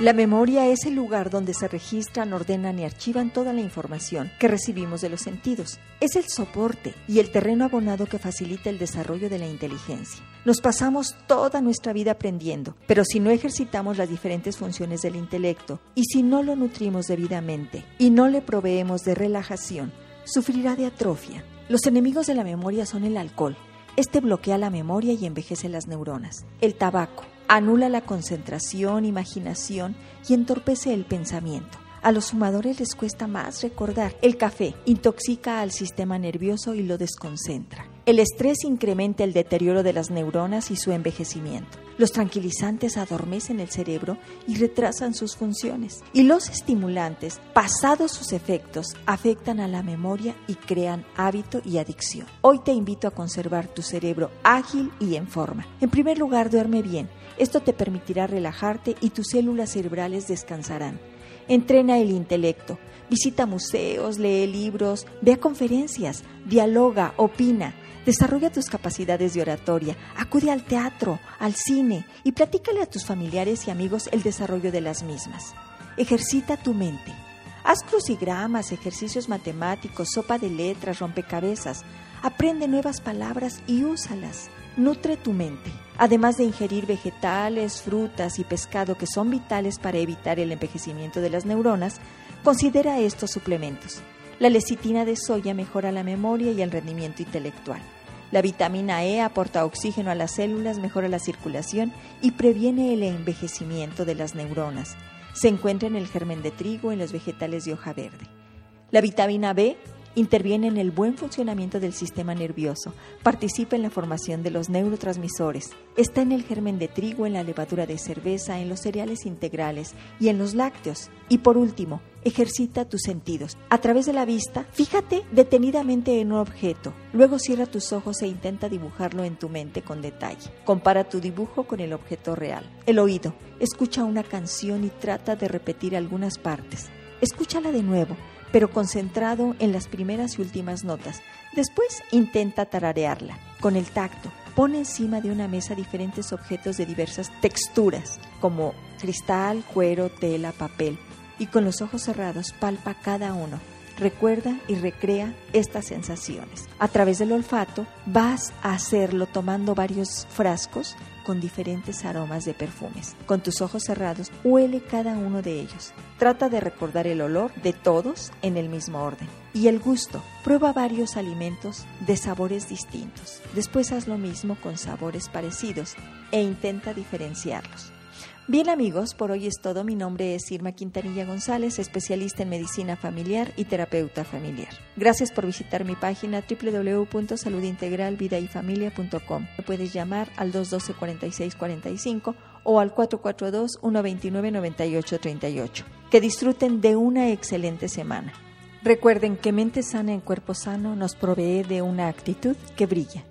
La memoria es el lugar donde se registran, ordenan y archivan toda la información que recibimos de los sentidos. Es el soporte y el terreno abonado que facilita el desarrollo de la inteligencia. Nos pasamos toda nuestra vida aprendiendo, pero si no ejercitamos las diferentes funciones del intelecto y si no lo nutrimos debidamente y no le proveemos de relajación, sufrirá de atrofia. Los enemigos de la memoria son el alcohol. Este bloquea la memoria y envejece las neuronas. El tabaco, anula la concentración, imaginación y entorpece el pensamiento. A los fumadores les cuesta más recordar. El café intoxica al sistema nervioso y lo desconcentra. El estrés incrementa el deterioro de las neuronas y su envejecimiento. Los tranquilizantes adormecen el cerebro y retrasan sus funciones. Y los estimulantes, pasados sus efectos, afectan a la memoria y crean hábito y adicción. Hoy te invito a conservar tu cerebro ágil y en forma. En primer lugar, duerme bien. Esto te permitirá relajarte y tus células cerebrales descansarán. Entrena el intelecto. Visita museos, lee libros, ve conferencias, dialoga, opina. Desarrolla tus capacidades de oratoria, acude al teatro, al cine y platícale a tus familiares y amigos el desarrollo de las mismas. Ejercita tu mente. Haz crucigramas, ejercicios matemáticos, sopa de letras, rompecabezas. Aprende nuevas palabras y úsalas. Nutre tu mente. Además de ingerir vegetales, frutas y pescado que son vitales para evitar el envejecimiento de las neuronas, considera estos suplementos. La lecitina de soya mejora la memoria y el rendimiento intelectual. La vitamina E aporta oxígeno a las células, mejora la circulación y previene el envejecimiento de las neuronas. Se encuentra en el germen de trigo en los vegetales de hoja verde. La vitamina B interviene en el buen funcionamiento del sistema nervioso, participa en la formación de los neurotransmisores, está en el germen de trigo, en la levadura de cerveza, en los cereales integrales y en los lácteos. Y por último, ejercita tus sentidos. A través de la vista, fíjate detenidamente en un objeto, luego cierra tus ojos e intenta dibujarlo en tu mente con detalle. Compara tu dibujo con el objeto real. El oído, escucha una canción y trata de repetir algunas partes. Escúchala de nuevo pero concentrado en las primeras y últimas notas. Después intenta tararearla. Con el tacto, pone encima de una mesa diferentes objetos de diversas texturas, como cristal, cuero, tela, papel, y con los ojos cerrados palpa cada uno. Recuerda y recrea estas sensaciones. A través del olfato vas a hacerlo tomando varios frascos con diferentes aromas de perfumes. Con tus ojos cerrados, huele cada uno de ellos. Trata de recordar el olor de todos en el mismo orden. Y el gusto. Prueba varios alimentos de sabores distintos. Después haz lo mismo con sabores parecidos e intenta diferenciarlos. Bien amigos, por hoy es todo. Mi nombre es Irma Quintanilla González, especialista en medicina familiar y terapeuta familiar. Gracias por visitar mi página www.saludintegralvidayfamilia.com. Me puedes llamar al 212-4645 o al 442-129-9838. Que disfruten de una excelente semana. Recuerden que mente sana en cuerpo sano nos provee de una actitud que brilla.